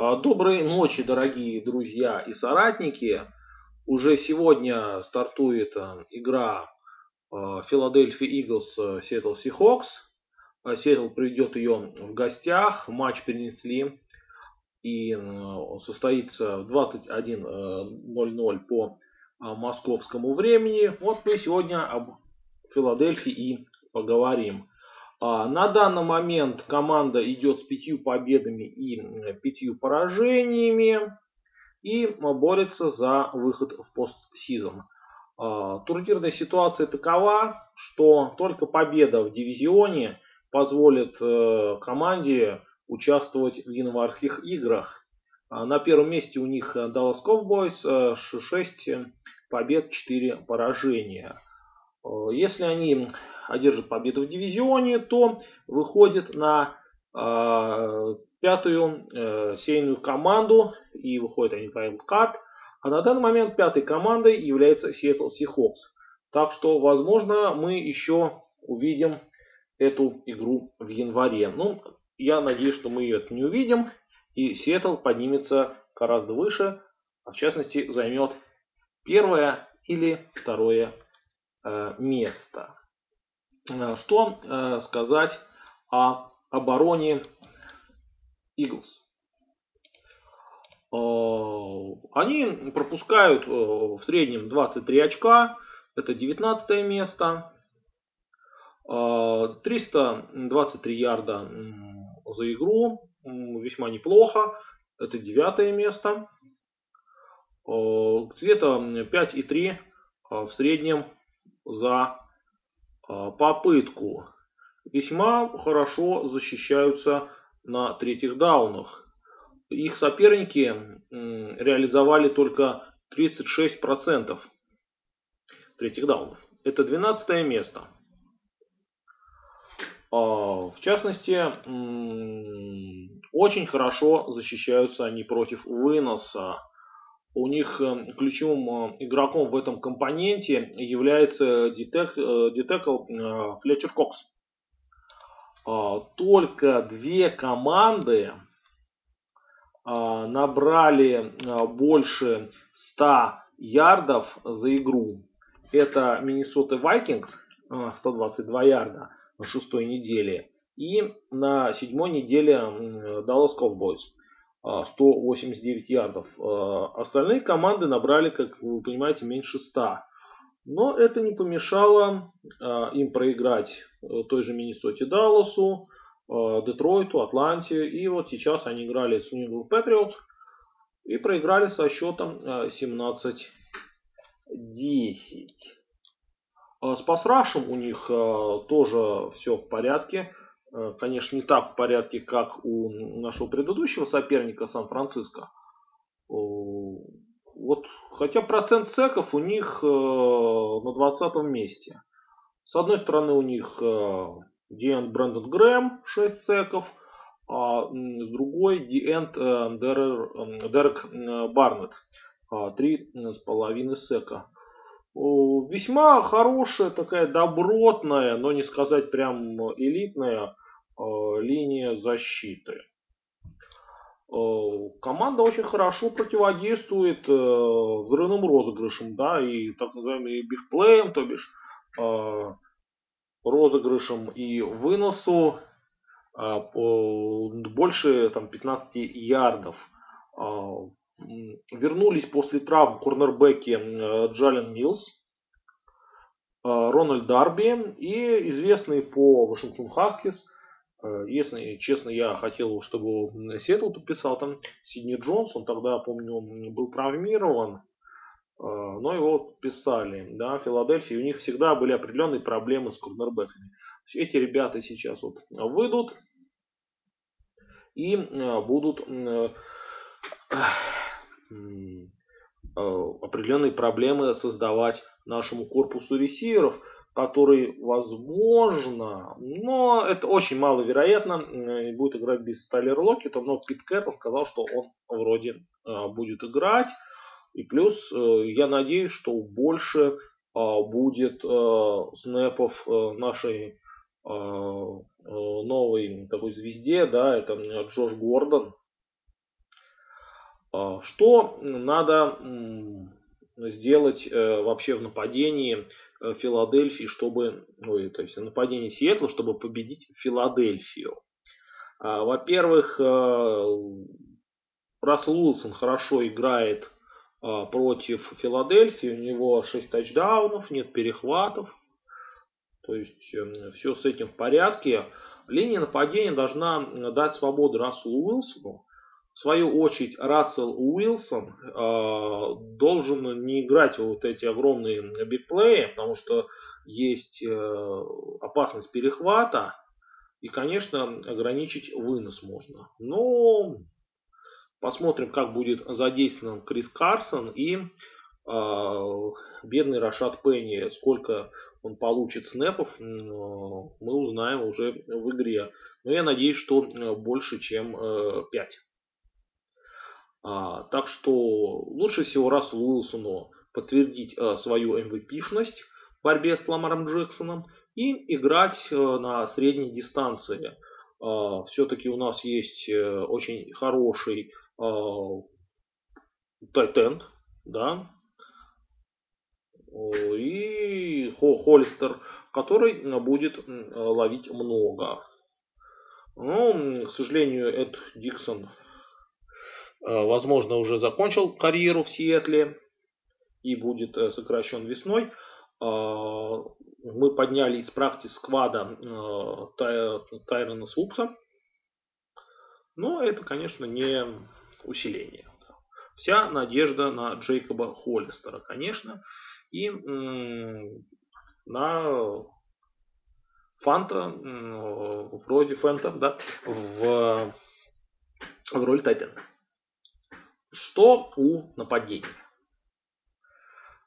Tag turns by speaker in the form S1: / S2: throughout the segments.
S1: А, доброй ночи, дорогие друзья и соратники. Уже сегодня стартует а, игра Philadelphia Eagles Seattle Seahawks. Сиэтл приведет ее в гостях. Матч перенесли. И состоится в 21.00 по московскому времени. Вот мы сегодня об Филадельфии и поговорим. А, на данный момент команда идет с пятью победами и пятью поражениями и борется за выход в постсезон. А, турнирная ситуация такова, что только победа в дивизионе позволит э, команде участвовать в январских играх. А, на первом месте у них Dallas Cowboys 6 э, побед, 4 поражения. Э, если они одержат победу в дивизионе, то выходит на э, пятую э, сейную команду и выходит они в Wildcard. А на данный момент пятой командой является Seattle Seahawks. Так что, возможно, мы еще увидим эту игру в январе. Ну, я надеюсь, что мы ее не увидим. И Сиэтл поднимется гораздо выше. А в частности, займет первое или второе Э, место. Э, что э, сказать о обороне Eagles? Они пропускают в среднем 23 очка. Это 19 место. 323 ярда за игру. Весьма неплохо. Это девятое место. Где-то 5,3 в среднем за а, попытку. Весьма хорошо защищаются на третьих даунах. Их соперники реализовали только 36% третьих даунов. Это 12 место. А, в частности, очень хорошо защищаются они против выноса у них э, ключевым э, игроком в этом компоненте является детекл э, Флетчер Кокс. А, только две команды а, набрали больше 100 ярдов за игру. Это Миннесота Вайкингс 122 ярда на шестой неделе и на седьмой неделе Dallas Cowboys 189 ярдов. А, остальные команды набрали, как вы понимаете, меньше 100. Но это не помешало а, им проиграть э, той же Миннесоте Далласу, а, Детройту, Атланте. И вот сейчас они играли с England Patriots и проиграли со счетом 17-10. С пасрашем у них тоже все в порядке. Э, конечно, не так в порядке, как у нашего предыдущего соперника Сан-Франциско. Вот, хотя процент секов у них э, на 20 месте. С одной стороны у них э, Диэнд Брэндон Грэм 6 секов, а с другой Диэнд Дерек Барнетт 3,5 сека. Весьма хорошая, такая добротная, но не сказать прям элитная э, линия защиты. Э, команда очень хорошо противодействует э, взрывным розыгрышам, да, и так называемым бигплеем, то бишь розыгрышам и выносу больше там, 15 ярдов. Вернулись после травм корнербеки Джален Милс, Рональд Дарби и известный по Вашингтон Хаскис. Если честно, я хотел, чтобы Сиэтл подписал там Сидни Джонс. Он тогда, помню, был травмирован. Но его подписали. Да, Филадельфия. У них всегда были определенные проблемы с корнербеками. Эти ребята сейчас вот выйдут и будут определенные проблемы создавать нашему корпусу ресиверов, который, возможно, но это очень маловероятно, будет играть без Тайлера Локета, но Пит Кэрролл сказал, что он вроде э, будет играть. И плюс э, я надеюсь, что больше э, будет снэпов нашей новой такой звезде, да, это Джош Гордон, Что надо сделать вообще в нападении Филадельфии, чтобы, ну, то есть нападении Сиэтла, чтобы победить Филадельфию? Во-первых, Рассел Уилсон хорошо играет а, против Филадельфии. У него 6 тачдаунов, нет перехватов. То есть эм, все с этим в порядке. Линия нападения должна дать свободу Расселу Уилсону. Свою очередь, Рассел Уилсон э, должен не играть вот эти огромные бигплеи, потому что есть э, опасность перехвата. И, конечно, ограничить вынос можно. Но Посмотрим, как будет задействован Крис Карсон и э, бедный Рашат Пенни, сколько он получит снэпов, мы узнаем уже в игре. Но я надеюсь, что э, больше, чем 5. А, так что лучше всего Расселу Уилсону подтвердить а, свою MVP-шность в борьбе с Ламаром Джексоном и играть а, на средней дистанции. А, Все-таки у нас есть э, очень хороший Тайтенд, да, и Холлистер, который будет ловить много. Но, к сожалению, Эд Диксон, возможно, уже закончил карьеру в Сиэтле и будет э, сокращен весной. А, мы подняли из практики сквада э, Тайрона Свупса. Но это, конечно, не усиление. Вся надежда на Джейкоба Холлистера, конечно, и на Фанта, вроде Фэнта, да, в, в роли Тайтена. Что у нападения?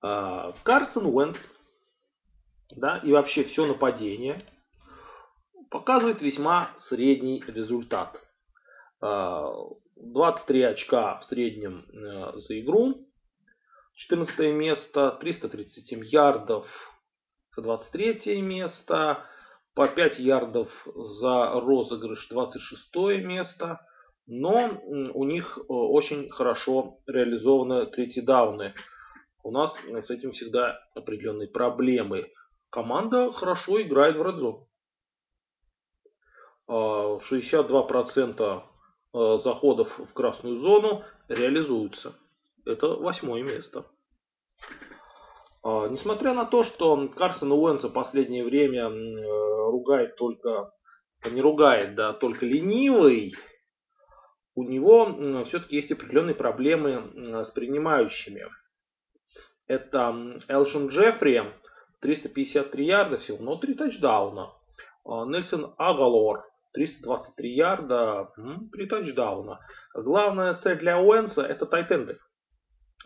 S1: А, Карсон Уэнс, да, и вообще все нападение показывает весьма средний результат. А, 23 очка в среднем э, за игру. 14 место, 337 ярдов за 23 место, по 5 ярдов за розыгрыш 26 место. Но у них э, очень хорошо реализованы третьи дауны. У нас с этим всегда определенные проблемы. Команда хорошо играет в редзон. 62% Э, заходов в красную зону реализуются. Это восьмое место. А, несмотря на то, что Карсон Уэнса в последнее время э, ругает только, не ругает, да, только ленивый, у него все-таки есть определенные проблемы с принимающими. Это Элшин Джеффри, 353 ярда всего, но 3 тачдауна. А, Нельсон Агалор, 323 ярда, при тачдауна. Главная цель для Уэнса это тайтенды.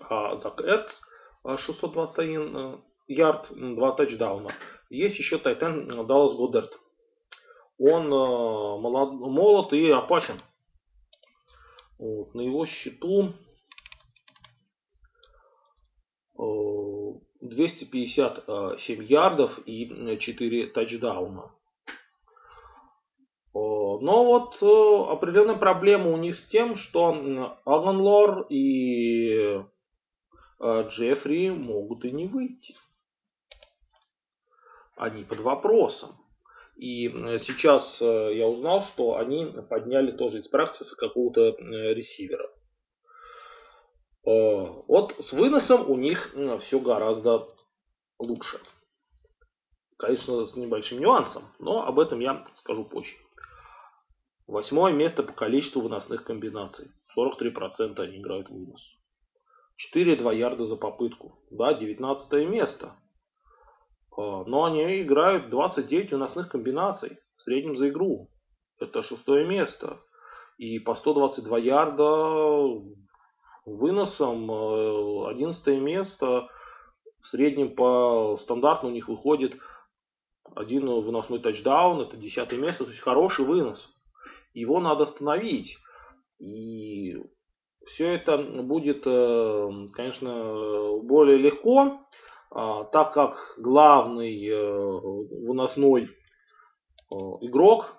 S1: А Зак Эрц 621 э, ярд, 2 тачдауна. Есть еще тайтен Даллас Годдард. Он э, молод, молод и опасен. Вот, на его счету 257 э, ярдов и 4 тачдауна. Но вот э, определенная проблема у них с тем, что Алан Лор и э, Джеффри могут и не выйти. Они под вопросом. И э, сейчас я узнал, что они подняли тоже из практиса какого-то ресивера. Вот с выносом у них все гораздо лучше. Конечно, с небольшим нюансом, но об этом я скажу позже. Восьмое место по количеству выносных комбинаций. 43% они играют в вынос. 4,2 ярда за попытку. Да, 19 место. А, но они играют 29 выносных комбинаций в среднем за игру. Это шестое место. И по 122 ярда выносом 11 э, место. В среднем по стандарту у них выходит один выносной тачдаун. Это 10 место. То есть хороший вынос его надо остановить. И все это будет, э, конечно, более легко, так как главный э, выносной э, игрок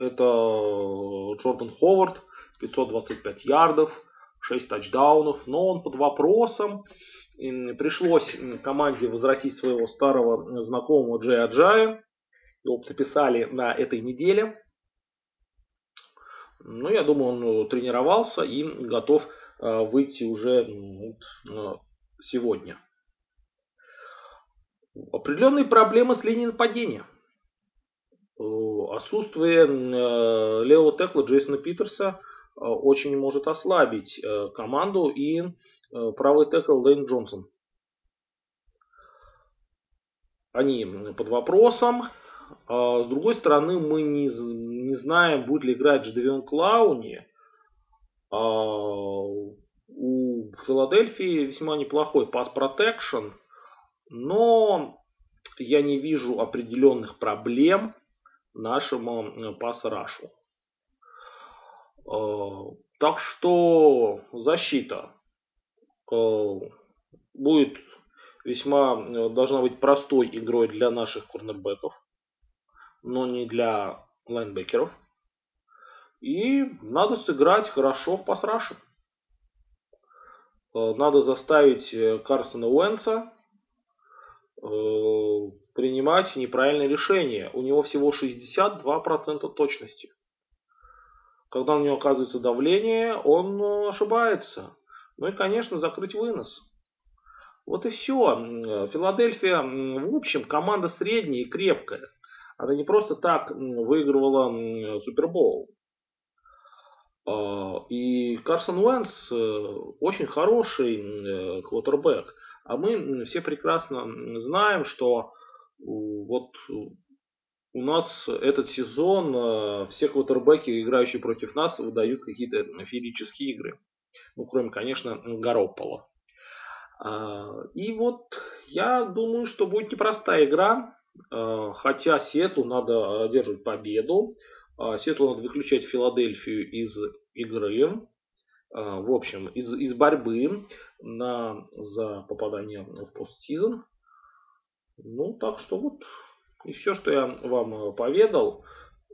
S1: это Джордан Ховард, 525 ярдов, 6 тачдаунов, но он под вопросом. Пришлось команде возвратить своего старого знакомого Джей Аджая. Его подписали на этой неделе. Ну, я думаю, он тренировался и готов выйти уже сегодня. Определенные проблемы с линией нападения. Отсутствие левого текла Джейсона Питерса очень может ослабить команду и правый текл Лейн Джонсон. Они под вопросом. С другой стороны, мы не, не знаем, будет ли играть Джадевион Клауни. У Филадельфии весьма неплохой пас протекшн но я не вижу определенных проблем нашему э, пас-рашу. Э, так что защита э, будет весьма, должна быть простой игрой для наших корнербеков, но не для лайнбекеров. И надо сыграть хорошо в пас-раше. Надо заставить Карсона Уэнса принимать неправильные решения. У него всего 62% точности. Когда у него оказывается давление, он э, ошибается. Ну и, конечно, закрыть вынос. Вот и все. Филадельфия, в общем, команда средняя и крепкая. Она не просто так выигрывала Супербоул. А, и Карсон Уэнс э, очень хороший квотербек. А мы все прекрасно знаем, что вот у нас этот сезон э, все квотербеки, играющие против нас, выдают какие-то феерические игры. Ну, кроме, конечно, Гаропола. А, и вот я думаю, что будет непростая игра. Э, хотя Сетлу надо одерживать победу. А, Сетлу надо выключать Филадельфию из игры. А, в общем, из, из борьбы на, за попадание в постсезон. Ну, так что вот и все, что я вам э, поведал.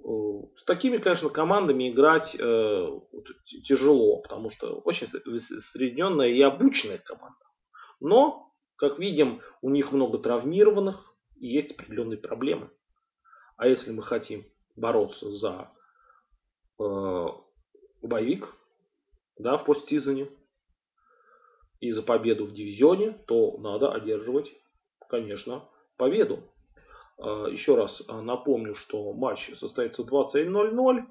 S1: Э, с такими, конечно, командами играть э, тяжело, потому что очень соединенная и обученная команда. Но, как видим, у них много травмированных и есть определенные проблемы. А если мы хотим бороться за э, боевик, да, в постсезоне и за победу в дивизионе, то надо одерживать, конечно, победу. А, еще раз а, напомню, что матч состоится 20.00.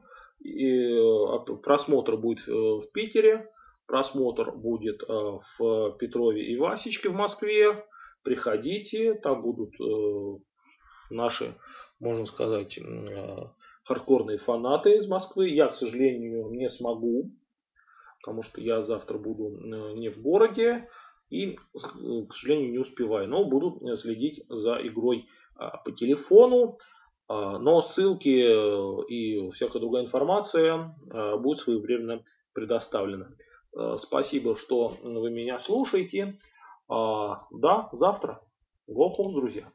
S1: И а, просмотр будет э, в Питере. Просмотр будет в Петрове и Васечке в Москве. Приходите, там будут э, наши, можно сказать, э, хардкорные фанаты из Москвы. Я, к сожалению, не смогу потому что я завтра буду э, не в городе и, к сожалению, не успеваю. Но буду э, следить за игрой по телефону. Но ссылки э, и всякая другая информация будет своевременно предоставлена. Спасибо, что вы меня слушаете. Да, завтра. Go друзья.